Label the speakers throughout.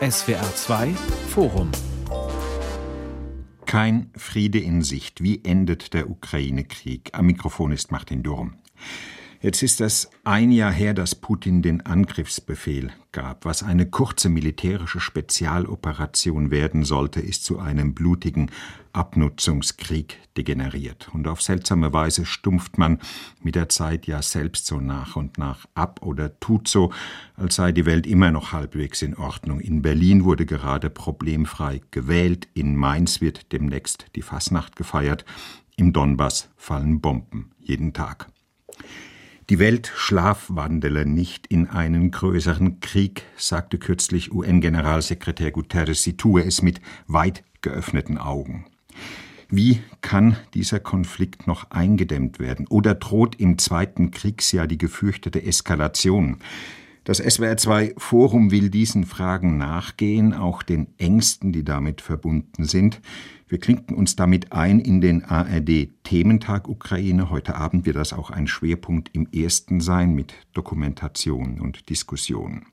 Speaker 1: SWR 2 Forum
Speaker 2: Kein Friede in Sicht. Wie endet der Ukraine-Krieg? Am Mikrofon ist Martin Durm. Jetzt ist es ein Jahr her, dass Putin den Angriffsbefehl gab. Was eine kurze militärische Spezialoperation werden sollte, ist zu einem blutigen Abnutzungskrieg degeneriert. Und auf seltsame Weise stumpft man mit der Zeit ja selbst so nach und nach ab oder tut so, als sei die Welt immer noch halbwegs in Ordnung. In Berlin wurde gerade problemfrei gewählt, in Mainz wird demnächst die Fasnacht gefeiert, im Donbass fallen Bomben jeden Tag. Die Welt schlafwandele nicht in einen größeren Krieg, sagte kürzlich UN-Generalsekretär Guterres. Sie tue es mit weit geöffneten Augen. Wie kann dieser Konflikt noch eingedämmt werden? Oder droht im zweiten Kriegsjahr die gefürchtete Eskalation? Das SWR2 Forum will diesen Fragen nachgehen, auch den Ängsten, die damit verbunden sind. Wir klinken uns damit ein in den ARD Thementag Ukraine. Heute Abend wird das auch ein Schwerpunkt im ersten sein mit Dokumentation und Diskussion.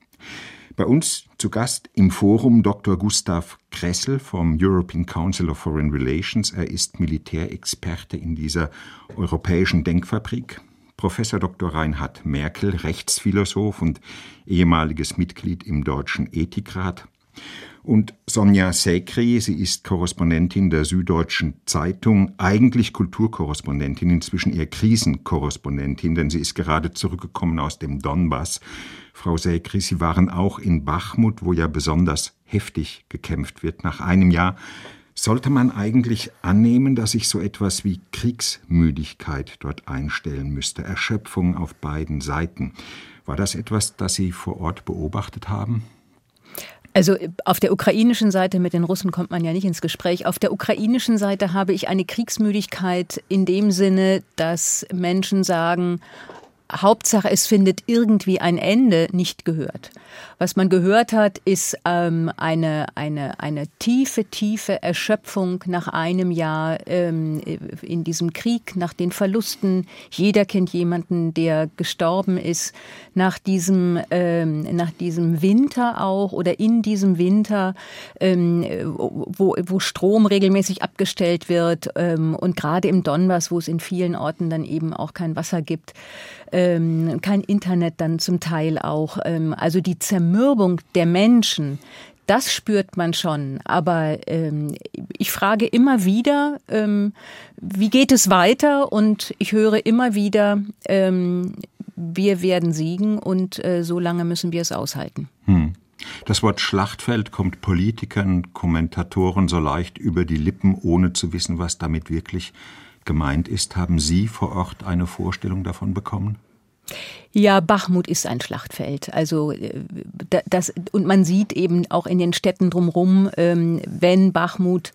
Speaker 2: Bei uns zu Gast im Forum Dr. Gustav Kressel vom European Council of Foreign Relations. Er ist Militärexperte in dieser europäischen Denkfabrik. Professor Dr. Reinhard Merkel, Rechtsphilosoph und ehemaliges Mitglied im Deutschen Ethikrat. Und Sonja Sekri, sie ist Korrespondentin der Süddeutschen Zeitung, eigentlich Kulturkorrespondentin, inzwischen eher Krisenkorrespondentin, denn sie ist gerade zurückgekommen aus dem Donbass. Frau Sekri, Sie waren auch in Bachmut, wo ja besonders heftig gekämpft wird. Nach einem Jahr sollte man eigentlich annehmen, dass sich so etwas wie Kriegsmüdigkeit dort einstellen müsste, Erschöpfung auf beiden Seiten. War das etwas, das Sie vor Ort beobachtet haben?
Speaker 3: Also auf der ukrainischen Seite mit den Russen kommt man ja nicht ins Gespräch. Auf der ukrainischen Seite habe ich eine Kriegsmüdigkeit in dem Sinne, dass Menschen sagen, Hauptsache, es findet irgendwie ein Ende, nicht gehört. Was man gehört hat, ist ähm, eine, eine, eine tiefe, tiefe Erschöpfung nach einem Jahr ähm, in diesem Krieg, nach den Verlusten. Jeder kennt jemanden, der gestorben ist, nach diesem, ähm, nach diesem Winter auch oder in diesem Winter, ähm, wo, wo Strom regelmäßig abgestellt wird ähm, und gerade im Donbass, wo es in vielen Orten dann eben auch kein Wasser gibt ähm, kein Internet dann zum Teil auch. Ähm, also die Zermürbung der Menschen, das spürt man schon. Aber ähm, ich frage immer wieder, ähm, wie geht es weiter? Und ich höre immer wieder, ähm, wir werden siegen und äh, so lange müssen wir es aushalten. Hm.
Speaker 2: Das Wort Schlachtfeld kommt Politikern, Kommentatoren so leicht über die Lippen, ohne zu wissen, was damit wirklich gemeint ist. Haben Sie vor Ort eine Vorstellung davon bekommen?
Speaker 3: Ja, Bachmut ist ein Schlachtfeld. Also äh, das und man sieht eben auch in den Städten drumherum, ähm, wenn Bachmut,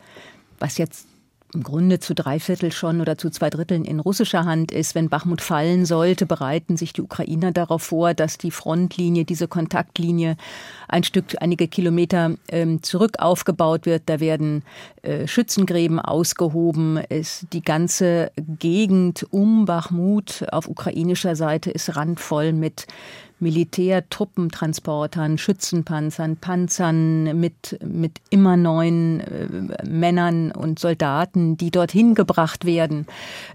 Speaker 3: was jetzt im Grunde zu drei Viertel schon oder zu zwei Dritteln in russischer Hand ist. Wenn Bachmut fallen sollte, bereiten sich die Ukrainer darauf vor, dass die Frontlinie, diese Kontaktlinie ein Stück, einige Kilometer ähm, zurück aufgebaut wird. Da werden äh, Schützengräben ausgehoben. Es, die ganze Gegend um Bachmut auf ukrainischer Seite ist randvoll mit Militärtruppentransportern, Schützenpanzern, Panzern mit, mit immer neuen äh, Männern und Soldaten, die dorthin gebracht werden.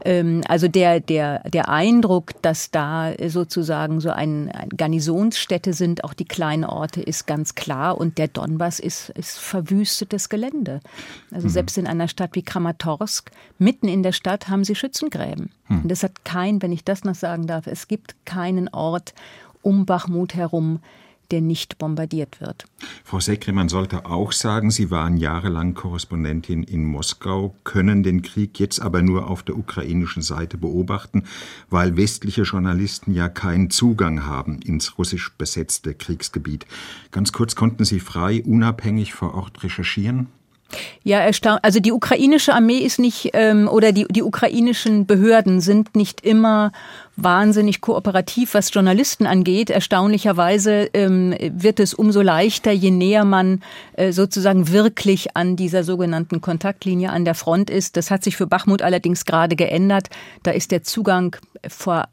Speaker 3: Ähm, also der, der, der Eindruck, dass da sozusagen so ein, ein Garnisonsstätte sind, auch die kleinen Orte, ist ganz klar. Und der Donbass ist, ist verwüstetes Gelände. Also mhm. selbst in einer Stadt wie Kramatorsk, mitten in der Stadt, haben sie Schützengräben. Mhm. Und es hat kein, wenn ich das noch sagen darf, es gibt keinen Ort, um Bachmut herum, der nicht bombardiert wird.
Speaker 2: Frau Sekre, man sollte auch sagen, Sie waren jahrelang Korrespondentin in Moskau, können den Krieg jetzt aber nur auf der ukrainischen Seite beobachten, weil westliche Journalisten ja keinen Zugang haben ins russisch besetzte Kriegsgebiet. Ganz kurz, konnten Sie frei, unabhängig vor Ort recherchieren?
Speaker 3: Ja, erstaunt. Also die ukrainische Armee ist nicht ähm, oder die die ukrainischen Behörden sind nicht immer wahnsinnig kooperativ, was Journalisten angeht. Erstaunlicherweise ähm, wird es umso leichter, je näher man äh, sozusagen wirklich an dieser sogenannten Kontaktlinie an der Front ist. Das hat sich für Bachmut allerdings gerade geändert. Da ist der Zugang vor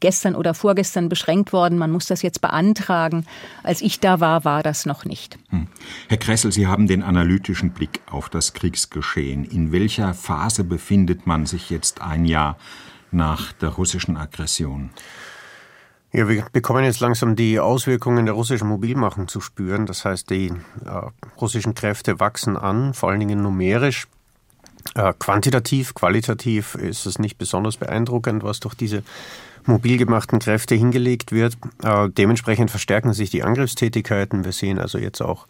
Speaker 3: gestern oder vorgestern beschränkt worden. Man muss das jetzt beantragen. Als ich da war, war das noch nicht. Hm.
Speaker 2: Herr Kressel, Sie haben den analytischen Blick auf das Kriegsgeschehen. In welcher Phase befindet man sich jetzt ein Jahr nach der russischen Aggression?
Speaker 4: Ja, wir bekommen jetzt langsam die Auswirkungen der russischen Mobilmachung zu spüren. Das heißt, die äh, russischen Kräfte wachsen an, vor allen Dingen numerisch. Äh, quantitativ, qualitativ ist es nicht besonders beeindruckend, was durch diese mobil gemachten Kräfte hingelegt wird. Äh, dementsprechend verstärken sich die Angriffstätigkeiten. Wir sehen also jetzt auch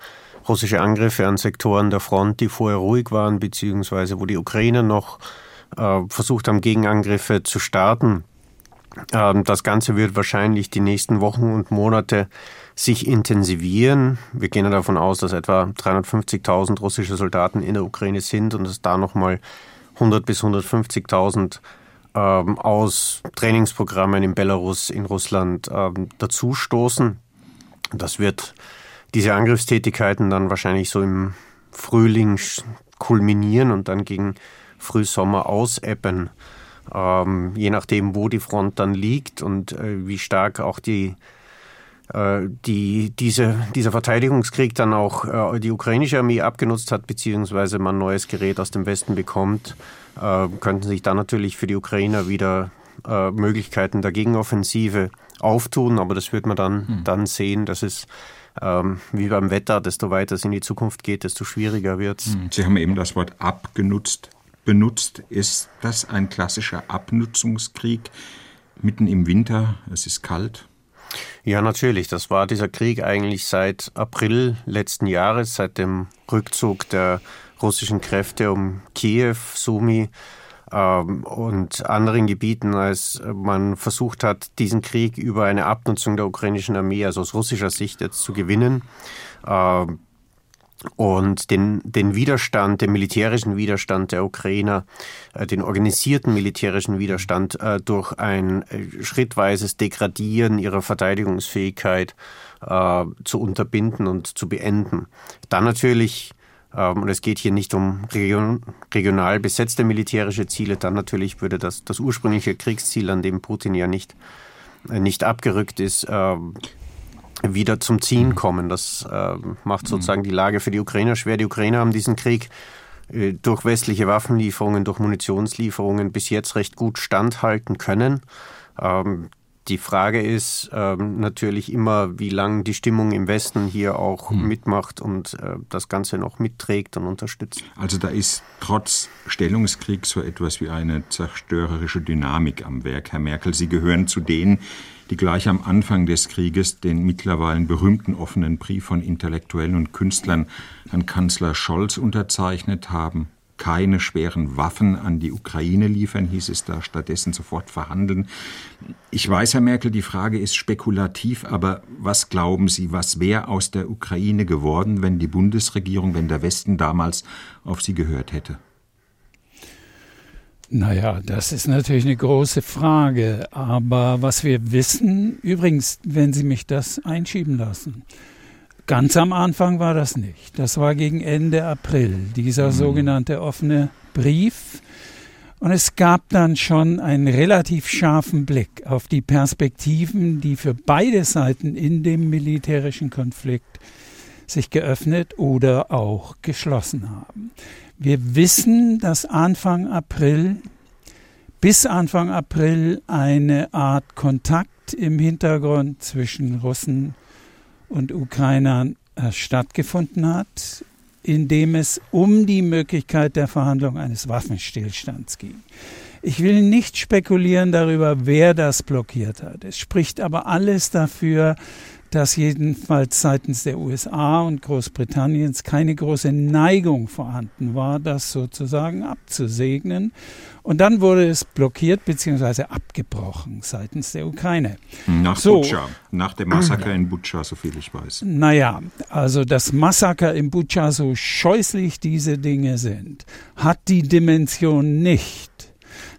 Speaker 4: russische Angriffe an Sektoren der Front, die vorher ruhig waren, beziehungsweise wo die Ukrainer noch äh, versucht haben, Gegenangriffe zu starten. Ähm, das Ganze wird wahrscheinlich die nächsten Wochen und Monate sich intensivieren. Wir gehen davon aus, dass etwa 350.000 russische Soldaten in der Ukraine sind und dass da nochmal 100 bis 150.000 ähm, aus Trainingsprogrammen in Belarus, in Russland ähm, dazustoßen. Das wird diese Angriffstätigkeiten dann wahrscheinlich so im Frühling kulminieren und dann gegen Frühsommer auseppen ähm, je nachdem, wo die Front dann liegt und äh, wie stark auch die, die, diese, dieser Verteidigungskrieg dann auch äh, die ukrainische Armee abgenutzt hat, beziehungsweise man neues Gerät aus dem Westen bekommt, äh, könnten sich dann natürlich für die Ukrainer wieder äh, Möglichkeiten der Gegenoffensive auftun, aber das wird man dann, hm. dann sehen, dass es ähm, wie beim Wetter, desto weiter es in die Zukunft geht, desto schwieriger wird es. Hm.
Speaker 2: Sie haben eben das Wort abgenutzt benutzt. Ist das ein klassischer Abnutzungskrieg mitten im Winter? Es ist kalt.
Speaker 4: Ja, natürlich. Das war dieser Krieg eigentlich seit April letzten Jahres, seit dem Rückzug der russischen Kräfte um Kiew, Sumi ähm, und anderen Gebieten, als man versucht hat, diesen Krieg über eine Abnutzung der ukrainischen Armee, also aus russischer Sicht jetzt zu gewinnen. Ähm, und den, den Widerstand, den militärischen Widerstand der Ukrainer, äh, den organisierten militärischen Widerstand äh, durch ein äh, schrittweises Degradieren ihrer Verteidigungsfähigkeit äh, zu unterbinden und zu beenden. Dann natürlich, ähm, und es geht hier nicht um region, regional besetzte militärische Ziele, dann natürlich würde das, das ursprüngliche Kriegsziel, an dem Putin ja nicht, nicht abgerückt ist, ähm, wieder zum Ziehen mhm. kommen. Das äh, macht sozusagen die Lage für die Ukrainer schwer. Die Ukrainer haben diesen Krieg äh, durch westliche Waffenlieferungen, durch Munitionslieferungen bis jetzt recht gut standhalten können. Ähm, die Frage ist ähm, natürlich immer, wie lange die Stimmung im Westen hier auch hm. mitmacht und äh, das Ganze noch mitträgt und unterstützt.
Speaker 2: Also da ist trotz Stellungskrieg so etwas wie eine zerstörerische Dynamik am Werk. Herr Merkel, Sie gehören zu denen, die gleich am Anfang des Krieges den mittlerweile berühmten offenen Brief von Intellektuellen und Künstlern an Kanzler Scholz unterzeichnet haben. Keine schweren Waffen an die Ukraine liefern, hieß es da, stattdessen sofort verhandeln. Ich weiß, Herr Merkel, die Frage ist spekulativ, aber was glauben Sie, was wäre aus der Ukraine geworden, wenn die Bundesregierung, wenn der Westen damals auf sie gehört hätte?
Speaker 5: Naja, das ist natürlich eine große Frage. Aber was wir wissen, übrigens, wenn Sie mich das einschieben lassen, ganz am Anfang war das nicht. Das war gegen Ende April, dieser mhm. sogenannte offene Brief. Und es gab dann schon einen relativ scharfen Blick auf die Perspektiven, die für beide Seiten in dem militärischen Konflikt sich geöffnet oder auch geschlossen haben. Wir wissen, dass Anfang April bis Anfang April eine Art Kontakt im Hintergrund zwischen Russen und Ukrainern äh, stattgefunden hat, in dem es um die Möglichkeit der Verhandlung eines Waffenstillstands ging. Ich will nicht spekulieren darüber, wer das blockiert hat. Es spricht aber alles dafür, dass jedenfalls seitens der USA und Großbritanniens keine große Neigung vorhanden war, das sozusagen abzusegnen. Und dann wurde es blockiert bzw. abgebrochen seitens der Ukraine.
Speaker 2: Nach so, Butscha, nach dem Massaker in Butscha, soviel ich weiß.
Speaker 5: Naja, also das Massaker in Butscha, so scheußlich diese Dinge sind, hat die Dimension nicht,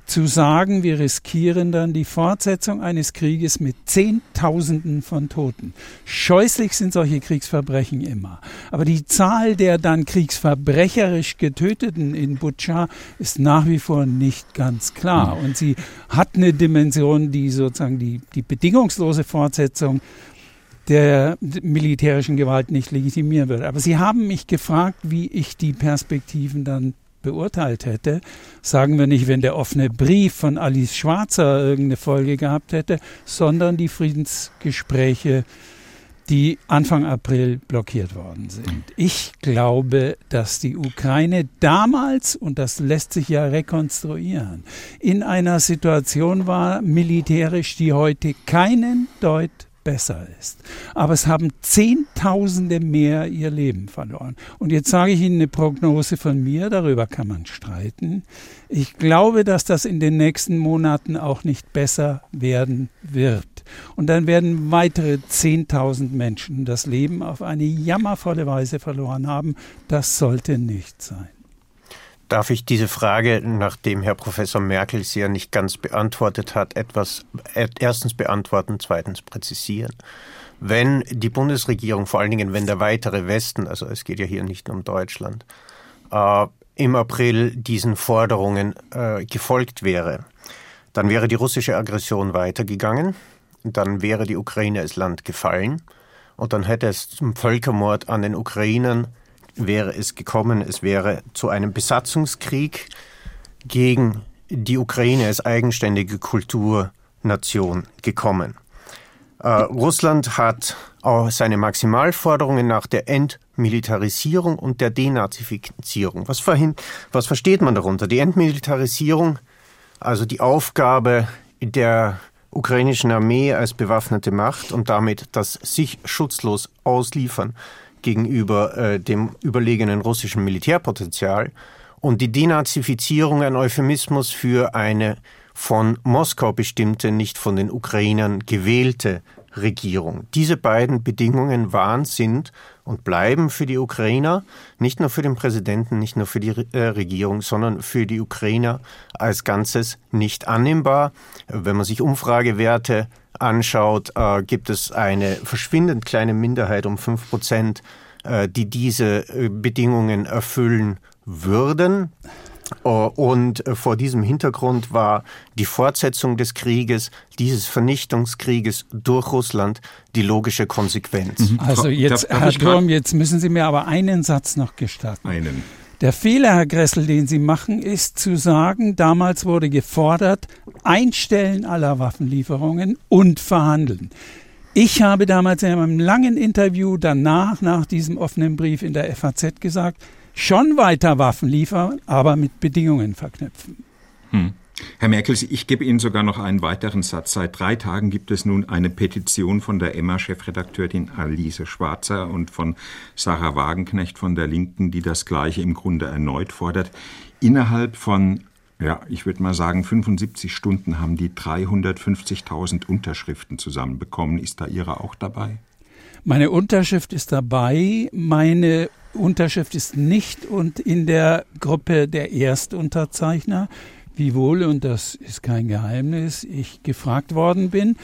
Speaker 5: zu sagen, wir riskieren dann die Fortsetzung eines Krieges mit Zehntausenden von Toten. Scheußlich sind solche Kriegsverbrechen immer. Aber die Zahl der dann kriegsverbrecherisch Getöteten in Butscha ist nach wie vor nicht ganz klar. Und sie hat eine Dimension, die sozusagen die, die bedingungslose Fortsetzung der militärischen Gewalt nicht legitimieren würde. Aber Sie haben mich gefragt, wie ich die Perspektiven dann beurteilt hätte, sagen wir nicht, wenn der offene Brief von Alice Schwarzer irgendeine Folge gehabt hätte, sondern die Friedensgespräche, die Anfang April blockiert worden sind. Ich glaube, dass die Ukraine damals, und das lässt sich ja rekonstruieren, in einer Situation war, militärisch, die heute keinen Deut besser ist. Aber es haben Zehntausende mehr ihr Leben verloren. Und jetzt sage ich Ihnen eine Prognose von mir, darüber kann man streiten. Ich glaube, dass das in den nächsten Monaten auch nicht besser werden wird. Und dann werden weitere Zehntausend Menschen das Leben auf eine jammervolle Weise verloren haben. Das sollte nicht sein.
Speaker 4: Darf ich diese Frage, nachdem Herr Professor Merkel sie ja nicht ganz beantwortet hat, etwas erstens beantworten, zweitens präzisieren? Wenn die Bundesregierung, vor allen Dingen wenn der weitere Westen, also es geht ja hier nicht um Deutschland, äh, im April diesen Forderungen äh, gefolgt wäre, dann wäre die russische Aggression weitergegangen, dann wäre die Ukraine als Land gefallen und dann hätte es zum Völkermord an den Ukrainern wäre es gekommen, es wäre zu einem Besatzungskrieg gegen die Ukraine als eigenständige Kulturnation gekommen. Äh, Russland hat auch seine Maximalforderungen nach der Entmilitarisierung und der Denazifizierung. Was, was versteht man darunter? Die Entmilitarisierung, also die Aufgabe der ukrainischen Armee als bewaffnete Macht und damit das sich schutzlos ausliefern gegenüber äh, dem überlegenen russischen Militärpotenzial und die Denazifizierung ein Euphemismus für eine von Moskau bestimmte, nicht von den Ukrainern gewählte Regierung. Diese beiden Bedingungen waren, sind und bleiben für die Ukrainer, nicht nur für den Präsidenten, nicht nur für die äh, Regierung, sondern für die Ukrainer als Ganzes nicht annehmbar. Wenn man sich Umfragewerte anschaut, äh, gibt es eine verschwindend kleine Minderheit um fünf Prozent, äh, die diese äh, Bedingungen erfüllen würden. Äh, und äh, vor diesem Hintergrund war die Fortsetzung des Krieges, dieses Vernichtungskrieges durch Russland, die logische Konsequenz.
Speaker 5: Mhm. Also jetzt, Herr Turm, jetzt müssen Sie mir aber einen Satz noch gestatten.
Speaker 2: Einen.
Speaker 5: Der Fehler, Herr Gressel, den Sie machen, ist zu sagen, damals wurde gefordert, Einstellen aller Waffenlieferungen und verhandeln. Ich habe damals in einem langen Interview danach, nach diesem offenen Brief in der FAZ gesagt, schon weiter Waffen liefern, aber mit Bedingungen verknüpfen.
Speaker 2: Hm. Herr Merkel, ich gebe Ihnen sogar noch einen weiteren Satz. Seit drei Tagen gibt es nun eine Petition von der Emma-Chefredakteurin Alice Schwarzer und von Sarah Wagenknecht von der Linken, die das Gleiche im Grunde erneut fordert. Innerhalb von, ja, ich würde mal sagen, 75 Stunden haben die 350.000 Unterschriften zusammenbekommen. Ist da Ihre auch dabei?
Speaker 5: Meine Unterschrift ist dabei. Meine Unterschrift ist nicht und in der Gruppe der Erstunterzeichner, wiewohl, und das ist kein Geheimnis, ich gefragt worden bin.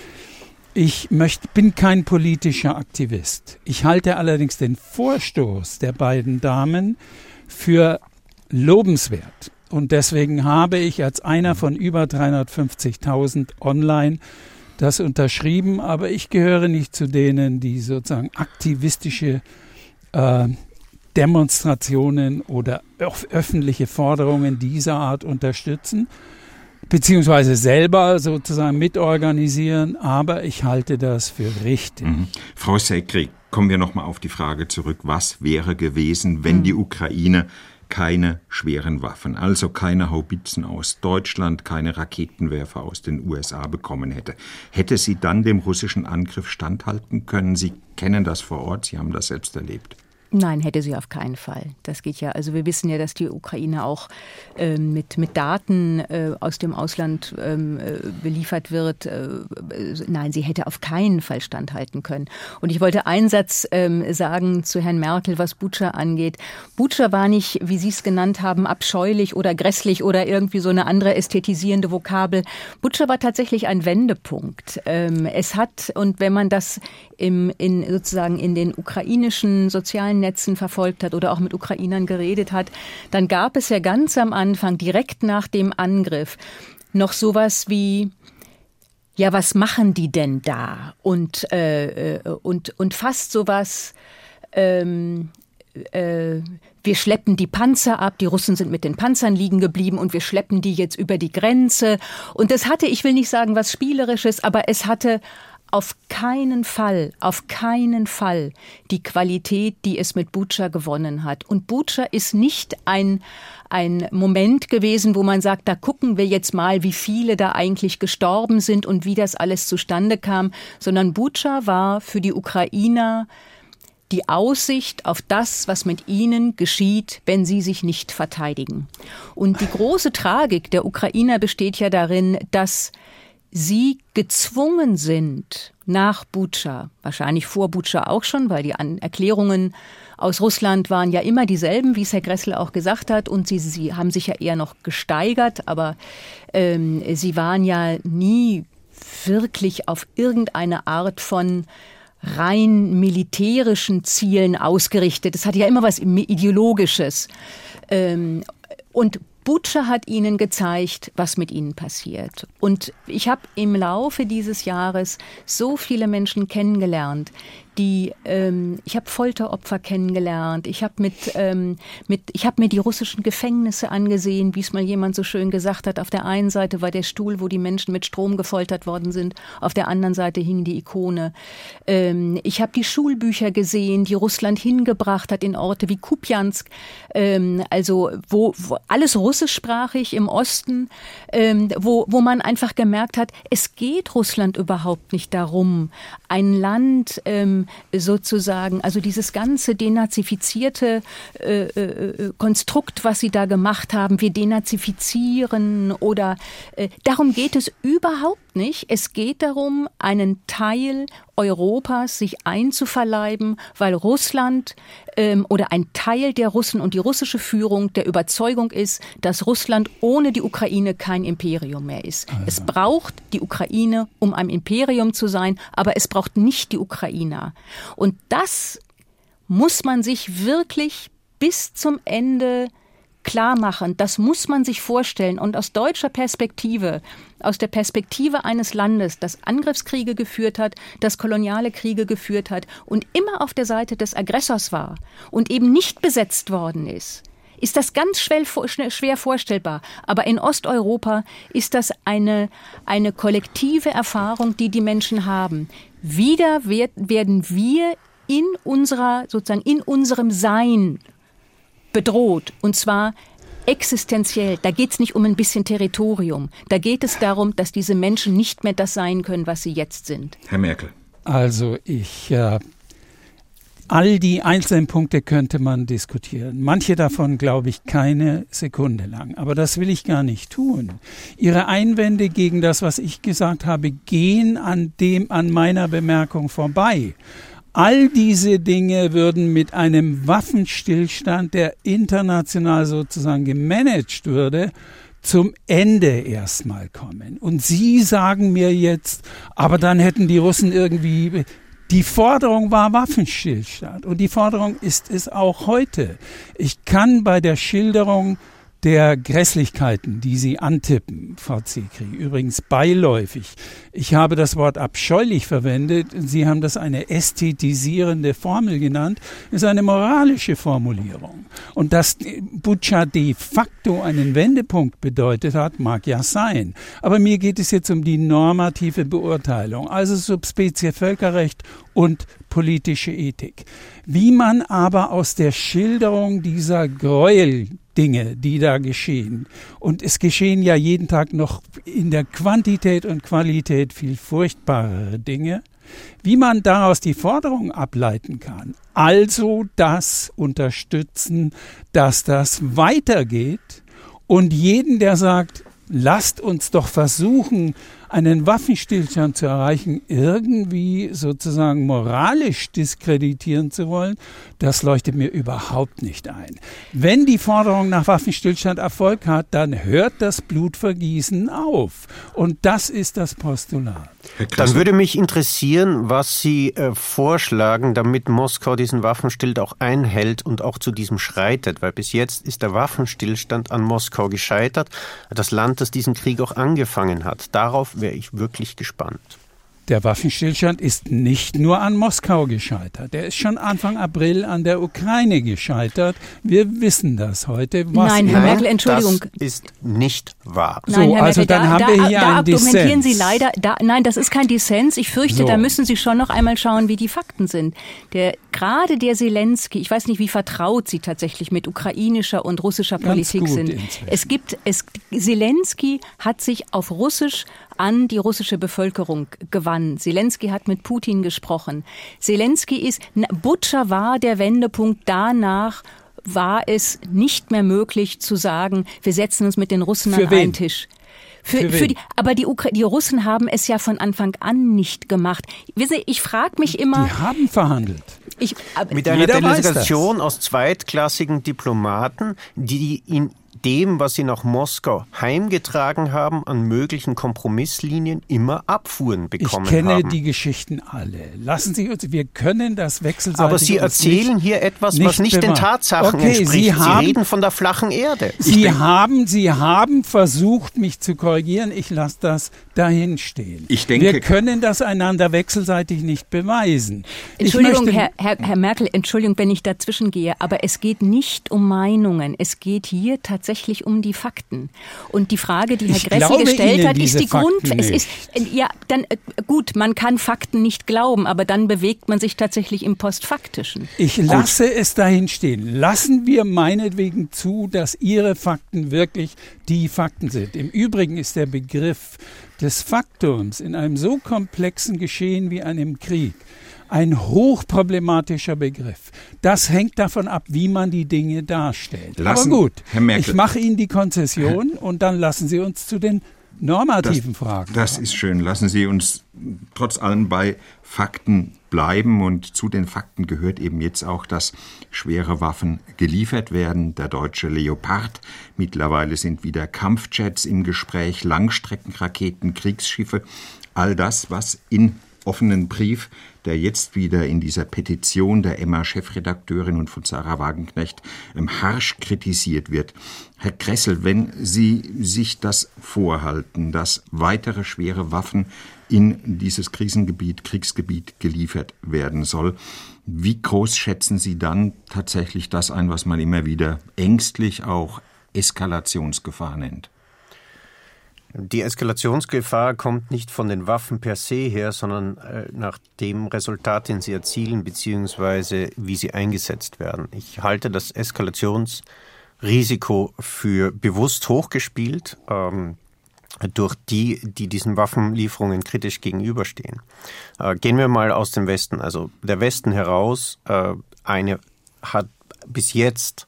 Speaker 5: Ich möchte, bin kein politischer Aktivist. Ich halte allerdings den Vorstoß der beiden Damen für lobenswert. Und deswegen habe ich als einer von über 350.000 online das unterschrieben, aber ich gehöre nicht zu denen, die sozusagen aktivistische äh, Demonstrationen oder öffentliche Forderungen dieser Art unterstützen, beziehungsweise selber sozusagen mitorganisieren, aber ich halte das für richtig. Mhm.
Speaker 2: Frau Sekri, kommen wir nochmal auf die Frage zurück, was wäre gewesen, wenn mhm. die Ukraine keine schweren Waffen, also keine Haubitzen aus Deutschland, keine Raketenwerfer aus den USA bekommen hätte. Hätte sie dann dem russischen Angriff standhalten können? Sie kennen das vor Ort, Sie haben das selbst erlebt.
Speaker 3: Nein, hätte sie auf keinen Fall. Das geht ja. Also wir wissen ja, dass die Ukraine auch äh, mit, mit Daten äh, aus dem Ausland ähm, äh, beliefert wird. Äh, nein, sie hätte auf keinen Fall standhalten können. Und ich wollte einen Satz ähm, sagen zu Herrn Merkel, was Butscha angeht. Butscha war nicht, wie Sie es genannt haben, abscheulich oder grässlich oder irgendwie so eine andere ästhetisierende Vokabel. Butscha war tatsächlich ein Wendepunkt. Ähm, es hat, und wenn man das im, in, sozusagen in den ukrainischen sozialen Netzen verfolgt hat oder auch mit Ukrainern geredet hat, dann gab es ja ganz am Anfang, direkt nach dem Angriff, noch sowas wie ja, was machen die denn da? Und, äh, äh und, und fast sowas, ähm, äh, wir schleppen die Panzer ab, die Russen sind mit den Panzern liegen geblieben und wir schleppen die jetzt über die Grenze. Und das hatte, ich will nicht sagen was Spielerisches, aber es hatte auf keinen Fall, auf keinen Fall die Qualität, die es mit Bucha gewonnen hat. Und Bucha ist nicht ein, ein Moment gewesen, wo man sagt, da gucken wir jetzt mal, wie viele da eigentlich gestorben sind und wie das alles zustande kam, sondern Bucha war für die Ukrainer die Aussicht auf das, was mit ihnen geschieht, wenn sie sich nicht verteidigen. Und die große Tragik der Ukrainer besteht ja darin, dass sie gezwungen sind, nach Butscha, wahrscheinlich vor Butscha auch schon, weil die Erklärungen aus Russland waren ja immer dieselben, wie es Herr Gressel auch gesagt hat, und sie, sie haben sich ja eher noch gesteigert, aber ähm, sie waren ja nie wirklich auf irgendeine Art von rein militärischen Zielen ausgerichtet. Es hat ja immer was Ideologisches. Ähm, und Butcher hat ihnen gezeigt, was mit ihnen passiert. Und ich habe im Laufe dieses Jahres so viele Menschen kennengelernt, die ähm, ich habe Folteropfer kennengelernt, ich habe mit, ähm, mit ich habe mir die russischen Gefängnisse angesehen, wie es mal jemand so schön gesagt hat. Auf der einen Seite war der Stuhl, wo die Menschen mit Strom gefoltert worden sind, auf der anderen Seite hing die Ikone. Ähm, ich habe die Schulbücher gesehen, die Russland hingebracht hat in Orte wie Kupjansk, ähm, also wo, wo alles russischsprachig im Osten, ähm, wo wo man einfach gemerkt hat, es geht Russland überhaupt nicht darum, ein Land ähm, sozusagen, also dieses ganze denazifizierte äh, äh, Konstrukt, was sie da gemacht haben, wir denazifizieren oder äh, darum geht es überhaupt nicht. Es geht darum, einen Teil Europas sich einzuverleiben, weil Russland ähm, oder ein Teil der Russen und die russische Führung der Überzeugung ist, dass Russland ohne die Ukraine kein Imperium mehr ist. Also. Es braucht die Ukraine, um ein Imperium zu sein, aber es braucht nicht die Ukrainer. Und das muss man sich wirklich bis zum Ende klar machen. Das muss man sich vorstellen. Und aus deutscher Perspektive, aus der Perspektive eines Landes, das Angriffskriege geführt hat, das koloniale Kriege geführt hat und immer auf der Seite des Aggressors war und eben nicht besetzt worden ist, ist das ganz schwer, vorstellbar. Aber in Osteuropa ist das eine, eine kollektive Erfahrung, die die Menschen haben. Wieder werden wir in unserer, sozusagen in unserem Sein bedroht. Und zwar existenziell. Da geht es nicht um ein bisschen Territorium. Da geht es darum, dass diese Menschen nicht mehr das sein können, was sie jetzt sind.
Speaker 2: Herr Merkel.
Speaker 5: Also ich äh, all die einzelnen Punkte könnte man diskutieren. Manche davon glaube ich keine Sekunde lang. Aber das will ich gar nicht tun. Ihre Einwände gegen das, was ich gesagt habe, gehen an dem, an meiner Bemerkung vorbei. All diese Dinge würden mit einem Waffenstillstand, der international sozusagen gemanagt würde, zum Ende erstmal kommen. Und Sie sagen mir jetzt, aber dann hätten die Russen irgendwie, die Forderung war Waffenstillstand und die Forderung ist es auch heute. Ich kann bei der Schilderung der Grässlichkeiten, die Sie antippen, Frau Zekri. Übrigens beiläufig. Ich habe das Wort abscheulich verwendet. Sie haben das eine ästhetisierende Formel genannt. Ist eine moralische Formulierung. Und dass Butscha de facto einen Wendepunkt bedeutet hat, mag ja sein. Aber mir geht es jetzt um die normative Beurteilung, also Subspezie Völkerrecht und politische Ethik. Wie man aber aus der Schilderung dieser Gräuel Dinge, die da geschehen. Und es geschehen ja jeden Tag noch in der Quantität und Qualität viel furchtbarere Dinge. Wie man daraus die Forderung ableiten kann, also das unterstützen, dass das weitergeht und jeden, der sagt, lasst uns doch versuchen, einen Waffenstillstand zu erreichen, irgendwie sozusagen moralisch diskreditieren zu wollen, das leuchtet mir überhaupt nicht ein. Wenn die Forderung nach Waffenstillstand Erfolg hat, dann hört das Blutvergießen auf. Und das ist das Postulat.
Speaker 4: Dann würde mich interessieren, was Sie äh, vorschlagen, damit Moskau diesen Waffenstillstand auch einhält und auch zu diesem schreitet, weil bis jetzt ist der Waffenstillstand an Moskau gescheitert, das Land, das diesen Krieg auch angefangen hat. Darauf wäre ich wirklich gespannt.
Speaker 5: Der Waffenstillstand ist nicht nur an Moskau gescheitert. Der ist schon Anfang April an der Ukraine gescheitert. Wir wissen das heute.
Speaker 3: Was Nein, Herr Merkel, Entschuldigung.
Speaker 4: Das ist nicht wahr.
Speaker 3: So, Nein, Herr also Merkel, dann da, haben wir hier da einen Dissens. Sie leider, da, nein, das ist kein Dissens. Ich fürchte, so. da müssen Sie schon noch einmal schauen, wie die Fakten sind. Der, gerade der Zelensky, ich weiß nicht, wie vertraut Sie tatsächlich mit ukrainischer und russischer Politik sind. Inzwischen. Es gibt, es, Zelensky hat sich auf Russisch an die russische Bevölkerung gewann. Zelensky hat mit Putin gesprochen. Zelensky ist, Butcher war der Wendepunkt danach, war es nicht mehr möglich zu sagen, wir setzen uns mit den Russen Für an einen Tisch. Für, für, für die, aber die, Ukra die Russen haben es ja von Anfang an nicht gemacht. Wissen Sie, ich frage mich immer.
Speaker 5: Die haben verhandelt.
Speaker 4: Ich, mit einer Delegation aus zweitklassigen Diplomaten, die in dem, was sie nach Moskau heimgetragen haben, an möglichen Kompromisslinien immer Abfuhren bekommen haben.
Speaker 5: Ich kenne
Speaker 4: haben.
Speaker 5: die Geschichten alle. Lassen Sie uns, wir können das wechselseitig.
Speaker 4: Aber Sie erzählen nicht, hier etwas, was nicht, nicht den Tatsachen okay, entspricht. Sie, haben, Sie reden von der flachen Erde.
Speaker 5: Sie haben, Sie haben versucht, mich zu korrigieren. Ich lasse das dahin stehen.
Speaker 2: Ich denke,
Speaker 5: wir können das einander wechselseitig nicht beweisen.
Speaker 3: Entschuldigung, möchte, Herr, Herr, Herr Merkel, Entschuldigung, wenn ich dazwischen gehe, aber es geht nicht um Meinungen. Es geht hier tatsächlich um die Fakten. Und die Frage, die Herr Gressel gestellt Ihnen hat, ist die Grund. Es ist ja dann äh, gut, man kann Fakten nicht glauben, aber dann bewegt man sich tatsächlich im Postfaktischen.
Speaker 5: Ich lasse gut. es dahin stehen. Lassen wir meinetwegen zu, dass Ihre Fakten wirklich die Fakten sind. Im Übrigen ist der Begriff des Faktums in einem so komplexen Geschehen wie einem Krieg ein hochproblematischer Begriff. Das hängt davon ab, wie man die Dinge darstellt. Lassen, Aber gut, ich mache Ihnen die Konzession und dann lassen Sie uns zu den normativen
Speaker 2: das,
Speaker 5: Fragen.
Speaker 2: Das ist schön. Lassen Sie uns trotz allem bei Fakten bleiben. Und zu den Fakten gehört eben jetzt auch, dass schwere Waffen geliefert werden. Der deutsche Leopard. Mittlerweile sind wieder Kampfjets im Gespräch, Langstreckenraketen, Kriegsschiffe. All das, was in offenen Brief, der jetzt wieder in dieser Petition der Emma-Chefredakteurin und von Sarah Wagenknecht ähm, harsch kritisiert wird. Herr Kressel, wenn Sie sich das vorhalten, dass weitere schwere Waffen in dieses Krisengebiet, Kriegsgebiet geliefert werden soll, wie groß schätzen Sie dann tatsächlich das ein, was man immer wieder ängstlich auch Eskalationsgefahr nennt?
Speaker 4: Die Eskalationsgefahr kommt nicht von den Waffen per se her, sondern äh, nach dem Resultat, den sie erzielen, beziehungsweise wie sie eingesetzt werden. Ich halte das Eskalationsrisiko für bewusst hochgespielt ähm, durch die, die diesen Waffenlieferungen kritisch gegenüberstehen. Äh, gehen wir mal aus dem Westen. Also der Westen heraus äh, eine hat bis jetzt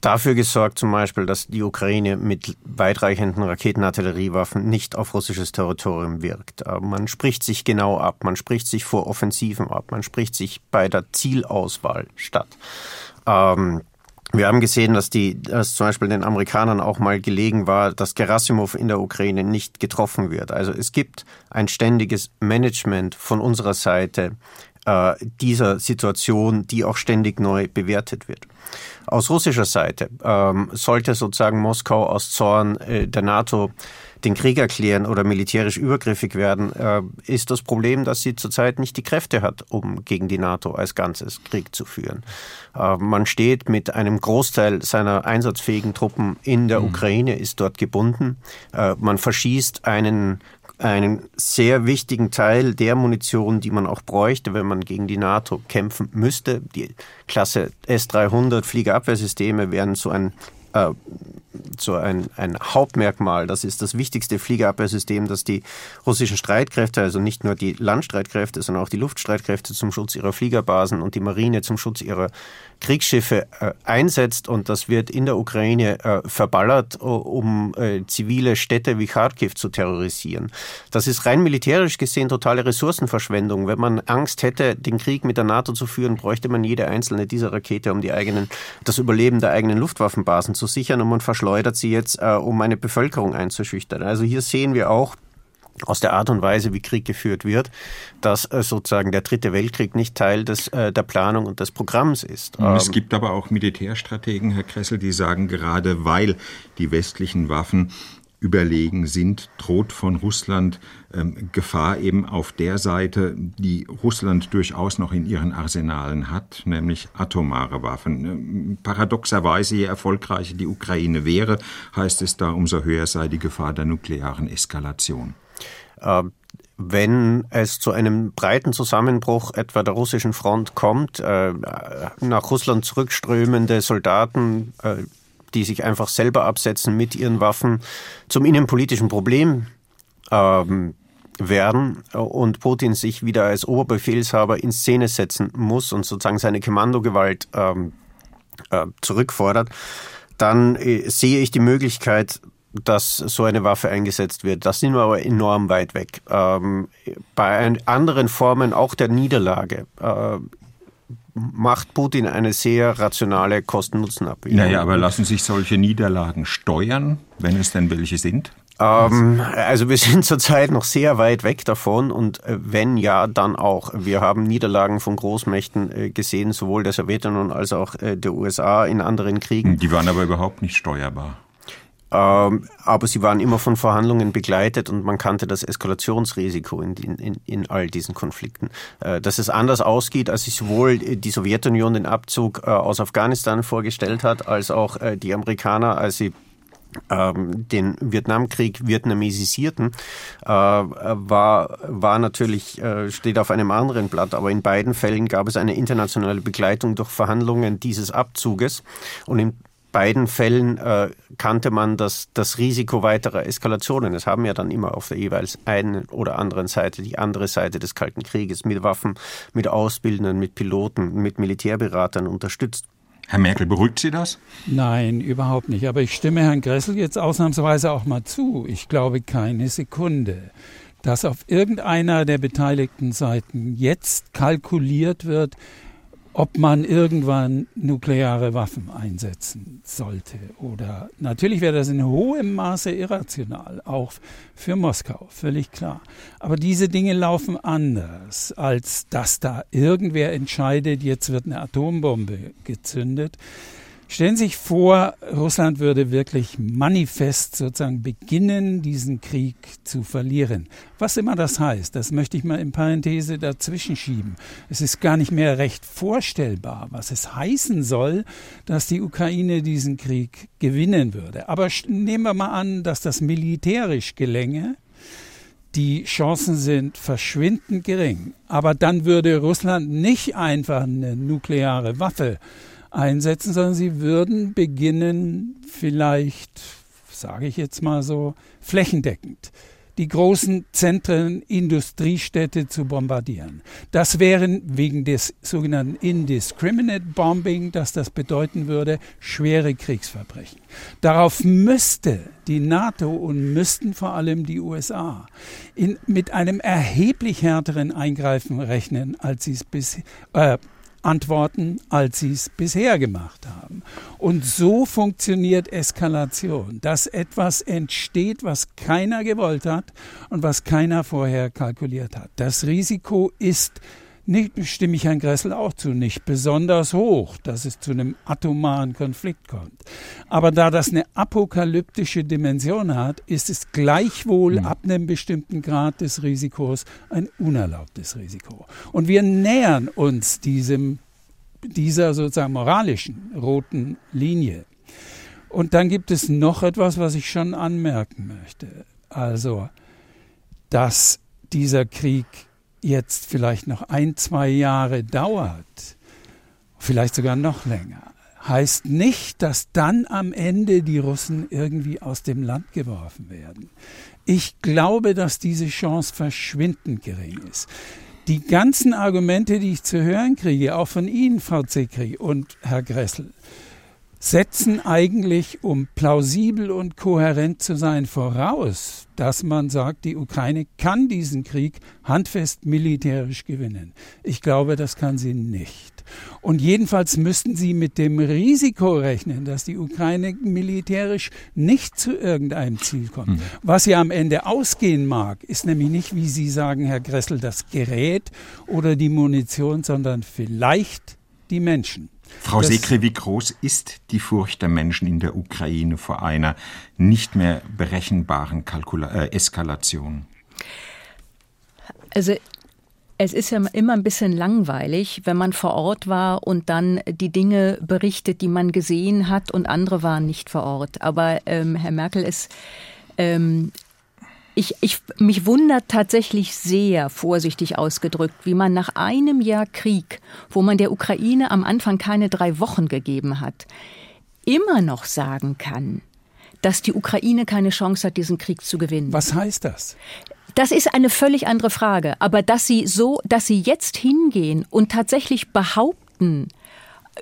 Speaker 4: dafür gesorgt zum Beispiel, dass die Ukraine mit weitreichenden Raketenartilleriewaffen nicht auf russisches Territorium wirkt. Man spricht sich genau ab, man spricht sich vor Offensiven ab, man spricht sich bei der Zielauswahl statt. Ähm, wir haben gesehen, dass, die, dass zum Beispiel den Amerikanern auch mal gelegen war, dass Gerasimov in der Ukraine nicht getroffen wird. Also es gibt ein ständiges Management von unserer Seite äh, dieser Situation, die auch ständig neu bewertet wird. Aus russischer Seite ähm, sollte sozusagen Moskau aus Zorn äh, der NATO den Krieg erklären oder militärisch übergriffig werden, äh, ist das Problem, dass sie zurzeit nicht die Kräfte hat, um gegen die NATO als Ganzes Krieg zu führen. Äh, man steht mit einem Großteil seiner einsatzfähigen Truppen in der mhm. Ukraine, ist dort gebunden. Äh, man verschießt einen einen sehr wichtigen Teil der Munition, die man auch bräuchte, wenn man gegen die NATO kämpfen müsste. Die Klasse S-300 Fliegerabwehrsysteme wären so ein äh, so ein, ein Hauptmerkmal. Das ist das wichtigste Fliegerabwehrsystem, das die russischen Streitkräfte, also nicht nur die Landstreitkräfte, sondern auch die Luftstreitkräfte zum Schutz ihrer Fliegerbasen und die Marine zum Schutz ihrer Kriegsschiffe äh, einsetzt. Und das wird in der Ukraine äh, verballert, um äh, zivile Städte wie Kharkiv zu terrorisieren. Das ist rein militärisch gesehen totale Ressourcenverschwendung. Wenn man Angst hätte, den Krieg mit der NATO zu führen, bräuchte man jede einzelne dieser Rakete, um die eigenen, das Überleben der eigenen Luftwaffenbasen zu sichern. Und man verschleudert sie jetzt, um eine Bevölkerung einzuschüchtern. Also hier sehen wir auch, aus der Art und Weise, wie Krieg geführt wird, dass äh, sozusagen der Dritte Weltkrieg nicht Teil des, äh, der Planung und des Programms ist.
Speaker 2: Es ähm, gibt aber auch Militärstrategen, Herr Kressel, die sagen, gerade weil die westlichen Waffen überlegen sind, droht von Russland ähm, Gefahr eben auf der Seite, die Russland durchaus noch in ihren Arsenalen hat, nämlich atomare Waffen. Ähm, paradoxerweise, je erfolgreicher die Ukraine wäre, heißt es da, umso höher sei die Gefahr der nuklearen Eskalation.
Speaker 4: Äh, wenn es zu einem breiten Zusammenbruch etwa der russischen Front kommt, äh, nach Russland zurückströmende Soldaten, äh, die sich einfach selber absetzen mit ihren Waffen, zum innenpolitischen Problem ähm, werden und Putin sich wieder als Oberbefehlshaber in Szene setzen muss und sozusagen seine Kommandogewalt ähm, äh, zurückfordert, dann sehe ich die Möglichkeit, dass so eine Waffe eingesetzt wird. Das sind wir aber enorm weit weg. Ähm, bei anderen Formen auch der Niederlage äh, macht Putin eine sehr rationale Kosten-Nutzen-Abwägung.
Speaker 2: Naja, aber lassen sich solche Niederlagen steuern, wenn es denn welche sind?
Speaker 4: Ähm, also wir sind zurzeit noch sehr weit weg davon und äh, wenn ja, dann auch. Wir haben Niederlagen von Großmächten äh, gesehen, sowohl der Sowjetunion als auch äh, der USA in anderen Kriegen.
Speaker 2: Die waren aber überhaupt nicht steuerbar.
Speaker 4: Ähm, aber sie waren immer von Verhandlungen begleitet und man kannte das Eskalationsrisiko in, in, in all diesen Konflikten. Äh, dass es anders ausgeht, als sich sowohl die Sowjetunion den Abzug äh, aus Afghanistan vorgestellt hat, als auch äh, die Amerikaner, als sie ähm, den Vietnamkrieg vietnamesisierten, war, war natürlich, steht auf einem anderen Blatt, aber in beiden Fällen gab es eine internationale Begleitung durch Verhandlungen dieses Abzuges und in beiden Fällen äh, kannte man das, das Risiko weiterer Eskalationen. Es haben ja dann immer auf der jeweils einen oder anderen Seite die andere Seite des Kalten Krieges mit Waffen, mit Ausbildern, mit Piloten, mit Militärberatern unterstützt.
Speaker 2: Herr Merkel, beruhigt Sie das?
Speaker 5: Nein, überhaupt nicht. Aber ich stimme Herrn Gressel jetzt ausnahmsweise auch mal zu. Ich glaube keine Sekunde, dass auf irgendeiner der beteiligten Seiten jetzt kalkuliert wird, ob man irgendwann nukleare Waffen einsetzen sollte. Oder natürlich wäre das in hohem Maße irrational, auch für Moskau, völlig klar. Aber diese Dinge laufen anders, als dass da irgendwer entscheidet, jetzt wird eine Atombombe gezündet. Stellen Sie sich vor, Russland würde wirklich manifest sozusagen beginnen, diesen Krieg zu verlieren. Was immer das heißt, das möchte ich mal in Parenthese dazwischen schieben. Es ist gar nicht mehr recht vorstellbar, was es heißen soll, dass die Ukraine diesen Krieg gewinnen würde. Aber nehmen wir mal an, dass das militärisch gelänge. Die Chancen sind verschwindend gering. Aber dann würde Russland nicht einfach eine nukleare Waffe einsetzen, sondern sie würden beginnen, vielleicht, sage ich jetzt mal so, flächendeckend die großen Zentren, Industriestädte zu bombardieren. Das wären wegen des sogenannten Indiscriminate Bombing, dass das bedeuten würde, schwere Kriegsverbrechen. Darauf müsste die NATO und müssten vor allem die USA in, mit einem erheblich härteren Eingreifen rechnen, als sie es bis, äh, antworten, als sie es bisher gemacht haben. Und so funktioniert Eskalation, dass etwas entsteht, was keiner gewollt hat und was keiner vorher kalkuliert hat. Das Risiko ist nicht, stimme ich Herrn Gressel auch zu, nicht besonders hoch, dass es zu einem atomaren Konflikt kommt. Aber da das eine apokalyptische Dimension hat, ist es gleichwohl mhm. ab einem bestimmten Grad des Risikos ein unerlaubtes Risiko. Und wir nähern uns diesem, dieser sozusagen moralischen roten Linie. Und dann gibt es noch etwas, was ich schon anmerken möchte. Also, dass dieser Krieg jetzt vielleicht noch ein, zwei Jahre dauert, vielleicht sogar noch länger, heißt nicht, dass dann am Ende die Russen irgendwie aus dem Land geworfen werden. Ich glaube, dass diese Chance verschwindend gering ist. Die ganzen Argumente, die ich zu hören kriege, auch von Ihnen, Frau Zekri und Herr Gressel, setzen eigentlich, um plausibel und kohärent zu sein, voraus, dass man sagt, die Ukraine kann diesen Krieg handfest militärisch gewinnen. Ich glaube, das kann sie nicht. Und jedenfalls müssten sie mit dem Risiko rechnen, dass die Ukraine militärisch nicht zu irgendeinem Ziel kommt. Mhm. Was ihr am Ende ausgehen mag, ist nämlich nicht, wie Sie sagen, Herr Gressel, das Gerät oder die Munition, sondern vielleicht die Menschen.
Speaker 2: Frau Sekre, wie groß ist die Furcht der Menschen in der Ukraine vor einer nicht mehr berechenbaren Kalkula äh, Eskalation?
Speaker 3: Also es ist ja immer ein bisschen langweilig, wenn man vor Ort war und dann die Dinge berichtet, die man gesehen hat und andere waren nicht vor Ort. Aber ähm, Herr Merkel ist ähm, ich, ich, mich wundert tatsächlich sehr, vorsichtig ausgedrückt, wie man nach einem Jahr Krieg, wo man der Ukraine am Anfang keine drei Wochen gegeben hat, immer noch sagen kann, dass die Ukraine keine Chance hat, diesen Krieg zu gewinnen.
Speaker 5: Was heißt das?
Speaker 3: Das ist eine völlig andere Frage. Aber dass sie so, dass sie jetzt hingehen und tatsächlich behaupten,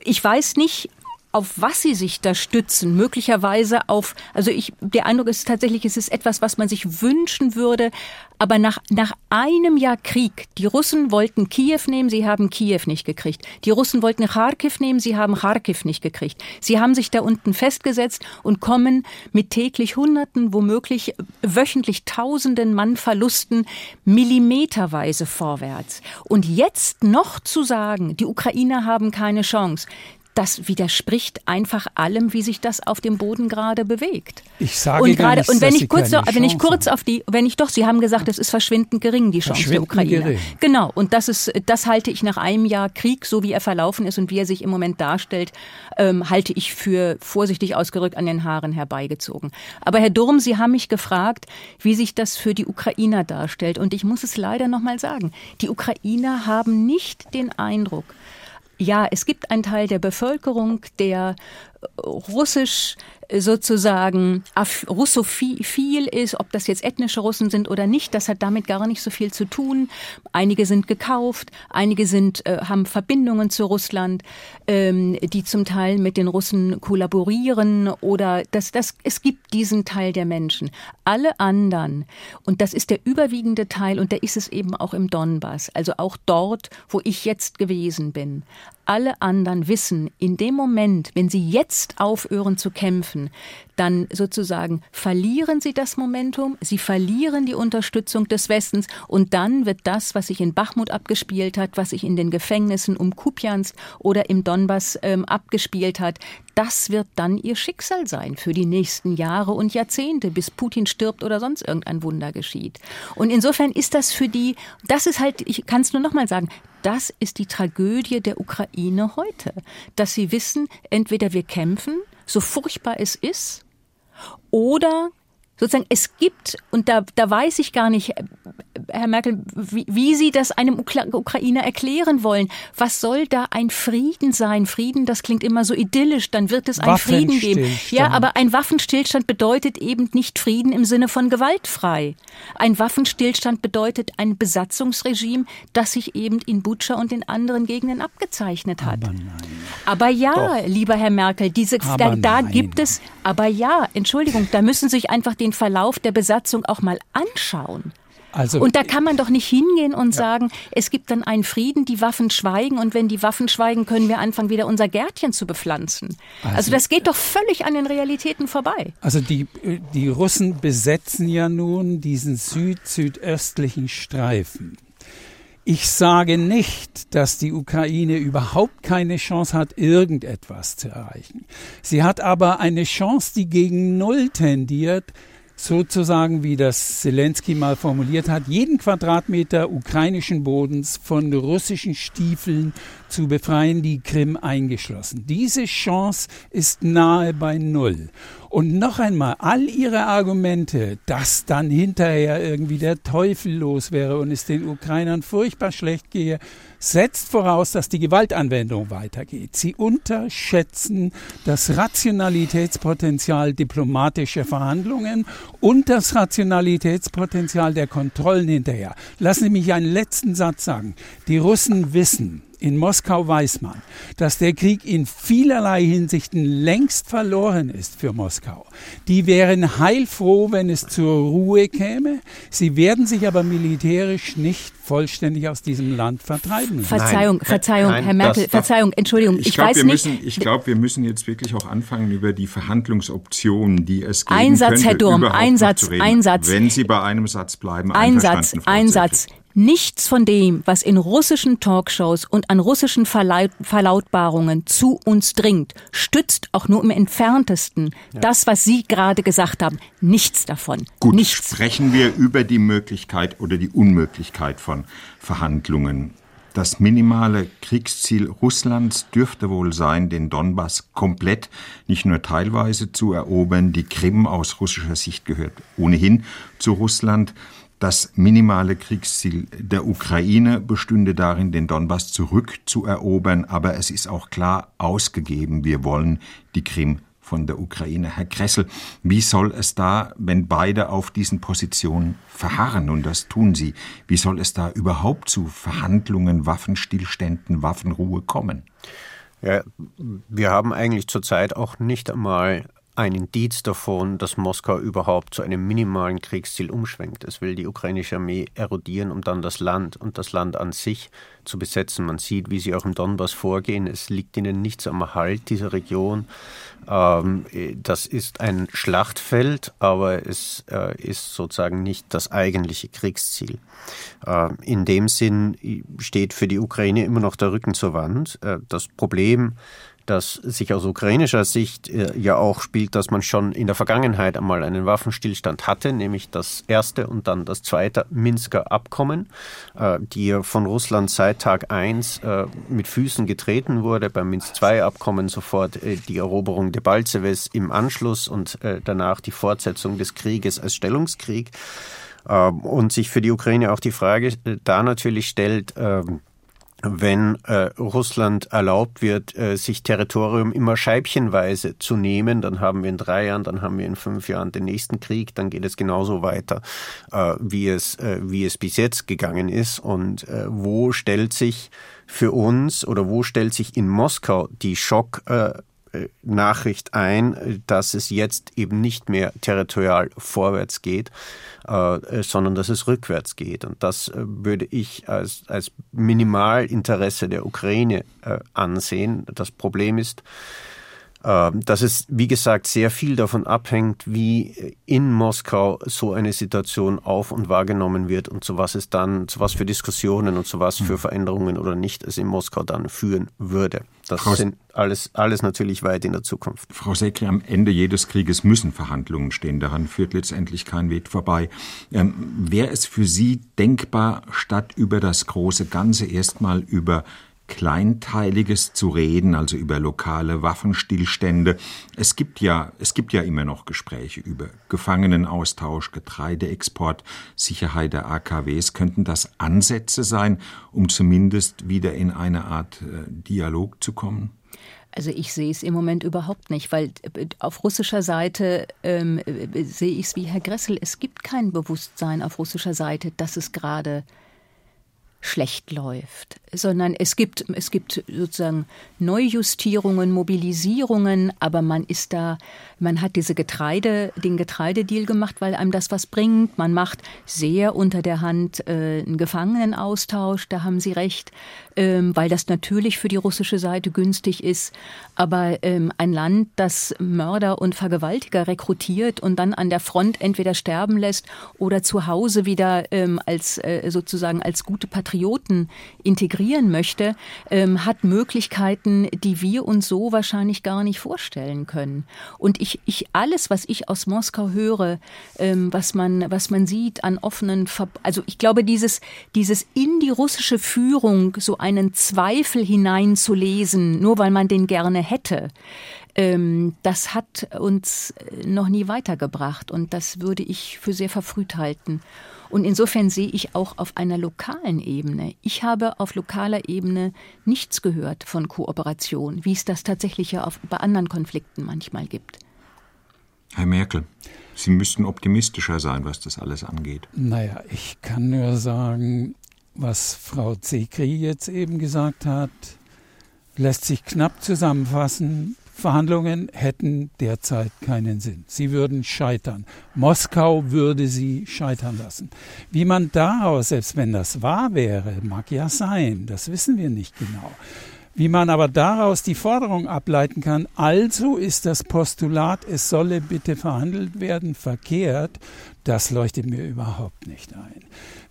Speaker 3: ich weiß nicht, auf was sie sich da stützen, möglicherweise auf, also ich, der Eindruck ist tatsächlich, es ist etwas, was man sich wünschen würde, aber nach, nach einem Jahr Krieg, die Russen wollten Kiew nehmen, sie haben Kiew nicht gekriegt. Die Russen wollten Kharkiv nehmen, sie haben Kharkiv nicht gekriegt. Sie haben sich da unten festgesetzt und kommen mit täglich Hunderten, womöglich wöchentlich Tausenden Mann Verlusten millimeterweise vorwärts. Und jetzt noch zu sagen, die Ukrainer haben keine Chance, das widerspricht einfach allem, wie sich das auf dem Boden gerade bewegt.
Speaker 5: Ich sage und gerade
Speaker 3: nicht, und wenn ich kurz noch, wenn ich kurz auf die, wenn ich doch, Sie haben gesagt, es ist verschwindend gering die Chance der Ukraine. Gering. Genau und das ist, das halte ich nach einem Jahr Krieg, so wie er verlaufen ist und wie er sich im Moment darstellt, ähm, halte ich für vorsichtig ausgerückt an den Haaren herbeigezogen. Aber Herr Durm, Sie haben mich gefragt, wie sich das für die Ukrainer darstellt und ich muss es leider noch mal sagen: Die Ukrainer haben nicht den Eindruck, ja, es gibt einen Teil der Bevölkerung, der russisch sozusagen russophil ist, ob das jetzt ethnische Russen sind oder nicht, das hat damit gar nicht so viel zu tun. Einige sind gekauft, einige sind, äh, haben Verbindungen zu Russland, ähm, die zum Teil mit den Russen kollaborieren oder das, das, es gibt diesen Teil der Menschen. Alle anderen, und das ist der überwiegende Teil, und der ist es eben auch im Donbass, also auch dort, wo ich jetzt gewesen bin, alle anderen wissen, in dem Moment, wenn sie jetzt aufhören zu kämpfen, dann sozusagen verlieren sie das Momentum, sie verlieren die Unterstützung des Westens und dann wird das, was sich in Bachmut abgespielt hat, was sich in den Gefängnissen um Kupjansk oder im Donbass ähm, abgespielt hat, das wird dann ihr Schicksal sein für die nächsten Jahre und Jahrzehnte, bis Putin stirbt oder sonst irgendein Wunder geschieht. Und insofern ist das für die, das ist halt, ich kann es nur noch mal sagen, das ist die Tragödie der Ukraine heute, dass sie wissen, entweder wir kämpfen, so furchtbar es ist, oder sozusagen es gibt, und da, da weiß ich gar nicht, Herr Merkel, wie, wie Sie das einem Ukra Ukrainer erklären wollen. Was soll da ein Frieden sein? Frieden, das klingt immer so idyllisch, dann wird es einen Frieden geben. Ja, aber ein Waffenstillstand bedeutet eben nicht Frieden im Sinne von gewaltfrei. Ein Waffenstillstand bedeutet ein Besatzungsregime, das sich eben in Butscha und in anderen Gegenden abgezeichnet hat. Aber, nein. aber ja, Doch. lieber Herr Merkel, diese, da, da gibt es, aber ja, Entschuldigung, da müssen sich einfach den Verlauf der Besatzung auch mal anschauen. Also, und da kann man doch nicht hingehen und ja. sagen, es gibt dann einen Frieden, die Waffen schweigen und wenn die Waffen schweigen, können wir anfangen, wieder unser Gärtchen zu bepflanzen. Also, also das geht doch völlig an den Realitäten vorbei.
Speaker 5: Also die, die Russen besetzen ja nun diesen süd-südöstlichen Streifen. Ich sage nicht, dass die Ukraine überhaupt keine Chance hat, irgendetwas zu erreichen. Sie hat aber eine Chance, die gegen Null tendiert, sozusagen, wie das Zelensky mal formuliert hat, jeden Quadratmeter ukrainischen Bodens von russischen Stiefeln zu befreien, die Krim eingeschlossen. Diese Chance ist nahe bei Null. Und noch einmal, all ihre Argumente, dass dann hinterher irgendwie der Teufel los wäre und es den Ukrainern furchtbar schlecht gehe, setzt voraus, dass die Gewaltanwendung weitergeht. Sie unterschätzen das Rationalitätspotenzial diplomatischer Verhandlungen und das Rationalitätspotenzial der Kontrollen hinterher. Lassen Sie mich einen letzten Satz sagen. Die Russen wissen, in Moskau weiß man, dass der Krieg in vielerlei Hinsichten längst verloren ist für Moskau. Die wären heilfroh, wenn es zur Ruhe käme. Sie werden sich aber militärisch nicht vollständig aus diesem Land vertreiben.
Speaker 3: Verzeihung, Nein. Verzeihung, Nein, Herr Merkel, das, Verzeihung, Entschuldigung.
Speaker 2: Ich, ich glaube, wir, müssen, ich glaub, wir müssen jetzt wirklich auch anfangen, über die Verhandlungsoptionen, die es geben
Speaker 3: Einsatz,
Speaker 2: könnte,
Speaker 3: Herr Durm, Einsatz, Einsatz.
Speaker 2: Wenn Sie bei einem Satz bleiben,
Speaker 3: Einsatz, Einsatz. Nichts von dem, was in russischen Talkshows und an russischen Verlautbarungen zu uns dringt, stützt auch nur im entferntesten ja. das, was Sie gerade gesagt haben. Nichts davon.
Speaker 2: Gut,
Speaker 3: Nichts.
Speaker 2: sprechen wir über die Möglichkeit oder die Unmöglichkeit von Verhandlungen. Das minimale Kriegsziel Russlands dürfte wohl sein, den Donbass komplett, nicht nur teilweise zu erobern. Die Krim aus russischer Sicht gehört ohnehin zu Russland. Das minimale Kriegsziel der Ukraine bestünde darin, den Donbass zurückzuerobern, aber es ist auch klar ausgegeben, wir wollen die Krim von der Ukraine. Herr Kressel, wie soll es da, wenn beide auf diesen Positionen verharren, und das tun sie, wie soll es da überhaupt zu Verhandlungen, Waffenstillständen, Waffenruhe kommen?
Speaker 4: Ja, wir haben eigentlich zurzeit auch nicht einmal ein Indiz davon, dass Moskau überhaupt zu einem minimalen Kriegsziel umschwenkt. Es will die ukrainische Armee erodieren, um dann das Land und das Land an sich zu besetzen. Man sieht, wie sie auch im Donbass vorgehen. Es liegt ihnen nichts am Erhalt dieser Region. Ähm, das ist ein Schlachtfeld, aber es äh, ist sozusagen nicht das eigentliche Kriegsziel. Äh, in dem Sinn steht für die Ukraine immer noch der Rücken zur Wand. Äh, das Problem das sich aus ukrainischer Sicht äh, ja auch spielt, dass man schon in der Vergangenheit einmal einen Waffenstillstand hatte, nämlich das erste und dann das zweite Minsker Abkommen, äh, die von Russland seit Tag 1 äh, mit Füßen getreten wurde. Beim Minsk II Abkommen sofort die Eroberung Debaltseves im Anschluss und danach die Fortsetzung des Krieges als Stellungskrieg. Und sich für die Ukraine auch die Frage da natürlich stellt, ähm, wenn äh, Russland erlaubt wird, äh, sich Territorium immer scheibchenweise zu nehmen, dann haben wir in drei Jahren, dann haben wir in fünf Jahren den nächsten Krieg, dann geht es genauso weiter, äh, wie, es, äh, wie es bis jetzt gegangen ist. Und äh, wo stellt sich für uns oder wo stellt sich in Moskau die Schock äh, Nachricht ein, dass es jetzt eben nicht mehr territorial vorwärts geht, äh, sondern dass es rückwärts geht. Und das äh, würde ich als, als Minimalinteresse der Ukraine äh, ansehen. Das Problem ist, dass es, wie gesagt, sehr viel davon abhängt, wie in Moskau so eine Situation auf und wahrgenommen wird und zu was es dann, zu was für Diskussionen und zu was für hm. Veränderungen oder nicht es in Moskau dann führen würde. Das Frau sind alles, alles natürlich weit in der Zukunft.
Speaker 2: Frau Sekri, am Ende jedes Krieges müssen Verhandlungen stehen. Daran führt letztendlich kein Weg vorbei. Ähm, Wäre es für Sie denkbar, statt über das große Ganze erstmal über Kleinteiliges zu reden, also über lokale Waffenstillstände. Es gibt ja, es gibt ja immer noch Gespräche über Gefangenenaustausch, Getreideexport, Sicherheit der AKWs. Könnten das Ansätze sein, um zumindest wieder in eine Art äh, Dialog zu kommen?
Speaker 3: Also ich sehe es im Moment überhaupt nicht, weil äh, auf russischer Seite ähm, äh, sehe ich es wie Herr Gressel. Es gibt kein Bewusstsein auf russischer Seite, dass es gerade schlecht läuft, sondern es gibt, es gibt sozusagen Neujustierungen, Mobilisierungen, aber man ist da, man hat diese Getreide, den Getreidedeal gemacht, weil einem das was bringt. Man macht sehr unter der Hand äh, einen Gefangenenaustausch, da haben Sie recht, ähm, weil das natürlich für die russische Seite günstig ist. Aber ähm, ein Land, das Mörder und Vergewaltiger rekrutiert und dann an der Front entweder sterben lässt oder zu Hause wieder ähm, als äh, sozusagen als gute Patrioten Patrioten integrieren möchte, ähm, hat Möglichkeiten, die wir uns so wahrscheinlich gar nicht vorstellen können. Und ich, ich alles, was ich aus Moskau höre, ähm, was man, was man sieht an offenen, Ver also ich glaube, dieses, dieses in die russische Führung so einen Zweifel hineinzulesen, nur weil man den gerne hätte, ähm, das hat uns noch nie weitergebracht und das würde ich für sehr verfrüht halten. Und insofern sehe ich auch auf einer lokalen Ebene. Ich habe auf lokaler Ebene nichts gehört von Kooperation, wie es das tatsächlich ja auf, bei anderen Konflikten manchmal gibt.
Speaker 2: Herr Merkel, Sie müssten optimistischer sein, was das alles angeht.
Speaker 5: Naja, ich kann nur sagen, was Frau Zekri jetzt eben gesagt hat, lässt sich knapp zusammenfassen. Verhandlungen hätten derzeit keinen Sinn. Sie würden scheitern. Moskau würde sie scheitern lassen. Wie man daraus, selbst wenn das wahr wäre, mag ja sein, das wissen wir nicht genau. Wie man aber daraus die Forderung ableiten kann, also ist das Postulat, es solle bitte verhandelt werden, verkehrt, das leuchtet mir überhaupt nicht ein.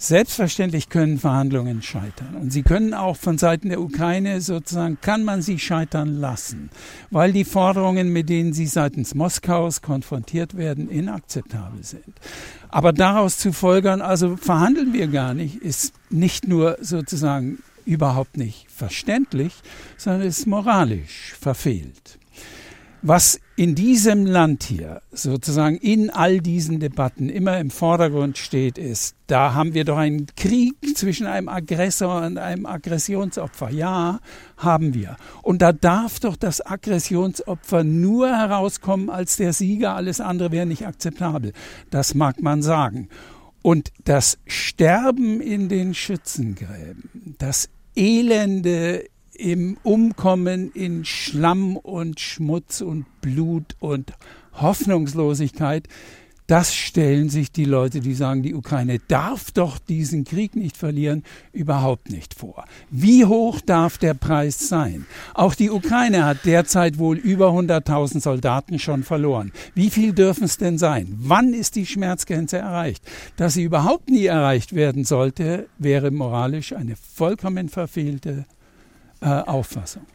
Speaker 5: Selbstverständlich können Verhandlungen scheitern. Und sie können auch von Seiten der Ukraine sozusagen, kann man sie scheitern lassen, weil die Forderungen, mit denen sie seitens Moskaus konfrontiert werden, inakzeptabel sind. Aber daraus zu folgern, also verhandeln wir gar nicht, ist nicht nur sozusagen überhaupt nicht verständlich, sondern ist moralisch verfehlt. Was in diesem Land hier sozusagen in all diesen Debatten immer im Vordergrund steht, ist, da haben wir doch einen Krieg zwischen einem Aggressor und einem Aggressionsopfer. Ja, haben wir. Und da darf doch das Aggressionsopfer nur herauskommen als der Sieger, alles andere wäre nicht akzeptabel. Das mag man sagen. Und das Sterben in den Schützengräben, das Elende im Umkommen in Schlamm und Schmutz und Blut und Hoffnungslosigkeit, das stellen sich die Leute, die sagen, die Ukraine darf doch diesen Krieg nicht verlieren, überhaupt nicht vor. Wie hoch darf der Preis sein? Auch die Ukraine hat derzeit wohl über 100.000 Soldaten schon verloren. Wie viel dürfen es denn sein? Wann ist die Schmerzgrenze erreicht? Dass sie überhaupt nie erreicht werden sollte, wäre moralisch eine vollkommen verfehlte äh, Auffassung.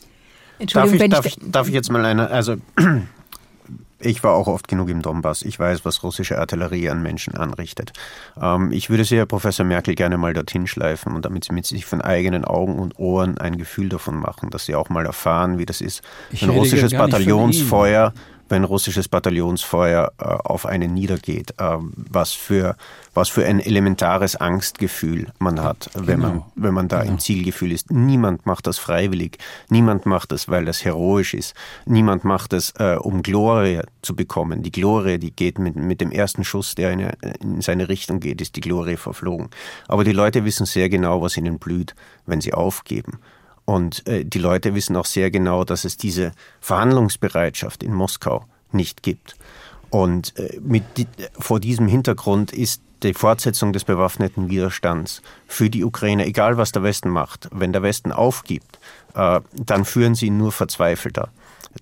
Speaker 4: Entschuldigung, darf ich, darf, ich, darf ich jetzt mal eine, also ich war auch oft genug im Donbass. Ich weiß, was russische Artillerie an Menschen anrichtet. Ähm, ich würde Sie, Herr Professor Merkel, gerne mal dorthin schleifen und damit Sie mit sich von eigenen Augen und Ohren ein Gefühl davon machen, dass Sie auch mal erfahren, wie das ist, ich wenn russisches Bataillonsfeuer wenn russisches Bataillonsfeuer äh, auf einen niedergeht, äh, was für was für ein elementares Angstgefühl man hat, genau. wenn man wenn man da genau. im Zielgefühl ist. Niemand macht das freiwillig, niemand macht das, weil das heroisch ist, niemand macht das, äh, um Glorie zu bekommen. Die Glorie, die geht mit mit dem ersten Schuss, der in, in seine Richtung geht, ist die Glorie verflogen. Aber die Leute wissen sehr genau, was ihnen blüht, wenn sie aufgeben. Und äh, die Leute wissen auch sehr genau, dass es diese Verhandlungsbereitschaft in Moskau nicht gibt. Und äh, mit, vor diesem Hintergrund ist die Fortsetzung des bewaffneten Widerstands für die Ukraine, egal was der Westen macht, wenn der Westen aufgibt, äh, dann führen sie nur verzweifelter.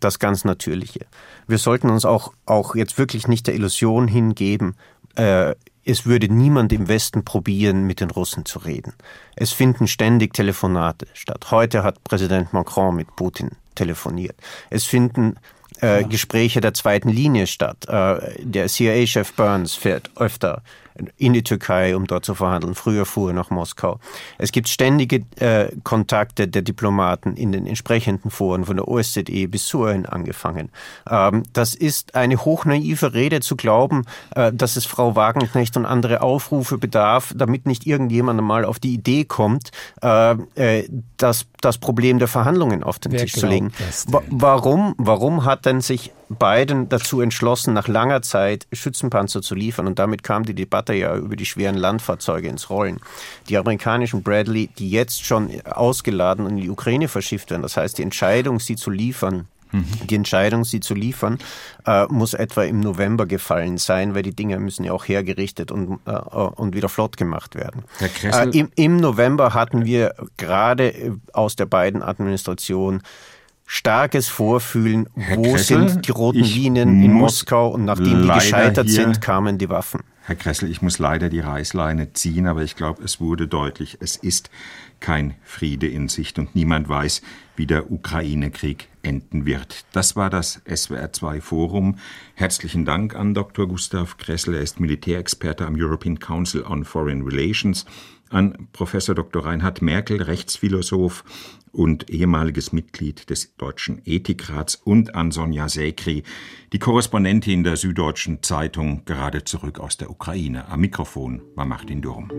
Speaker 4: Das ganz Natürliche. Wir sollten uns auch, auch jetzt wirklich nicht der Illusion hingeben, äh, es würde niemand im Westen probieren, mit den Russen zu reden. Es finden ständig Telefonate statt. Heute hat Präsident Macron mit Putin telefoniert. Es finden äh, ja. Gespräche der zweiten Linie statt. Äh, der CIA-Chef Burns fährt öfter in die Türkei, um dort zu verhandeln. Früher fuhr er nach Moskau. Es gibt ständige äh, Kontakte der Diplomaten in den entsprechenden Foren, von der OSZE bis zu UN angefangen. Ähm, das ist eine hochnaive Rede zu glauben, äh, dass es Frau Wagenknecht und andere Aufrufe bedarf, damit nicht irgendjemand mal auf die Idee kommt, äh, äh das, das Problem der Verhandlungen auf den Wer Tisch zu legen. Warum, warum hat denn sich Biden dazu entschlossen, nach langer Zeit Schützenpanzer zu liefern. Und damit kam die Debatte ja über die schweren Landfahrzeuge ins Rollen. Die amerikanischen Bradley, die jetzt schon ausgeladen und in die Ukraine verschifft werden, das heißt, die Entscheidung, sie zu liefern, mhm. die Entscheidung, sie zu liefern, äh, muss etwa im November gefallen sein, weil die Dinge müssen ja auch hergerichtet und, äh, und wieder flott gemacht werden. Äh, im, Im November hatten wir gerade aus der beiden Administration starkes Vorfühlen, Herr wo Kressel, sind die roten Linien in Moskau und nachdem die gescheitert sind, kamen die Waffen.
Speaker 2: Herr Kressel, ich muss leider die Reißleine ziehen, aber ich glaube, es wurde deutlich, es ist kein Friede in Sicht und niemand weiß, wie der Ukraine-Krieg enden wird. Das war das SWR2 Forum. Herzlichen Dank an Dr. Gustav Kressel. Er ist Militärexperte am European Council on Foreign Relations an Professor Dr. Reinhard Merkel, Rechtsphilosoph und ehemaliges Mitglied des Deutschen Ethikrats und an Sonja Säkri, die Korrespondentin der Süddeutschen Zeitung, gerade zurück aus der Ukraine. Am Mikrofon war Martin Durm.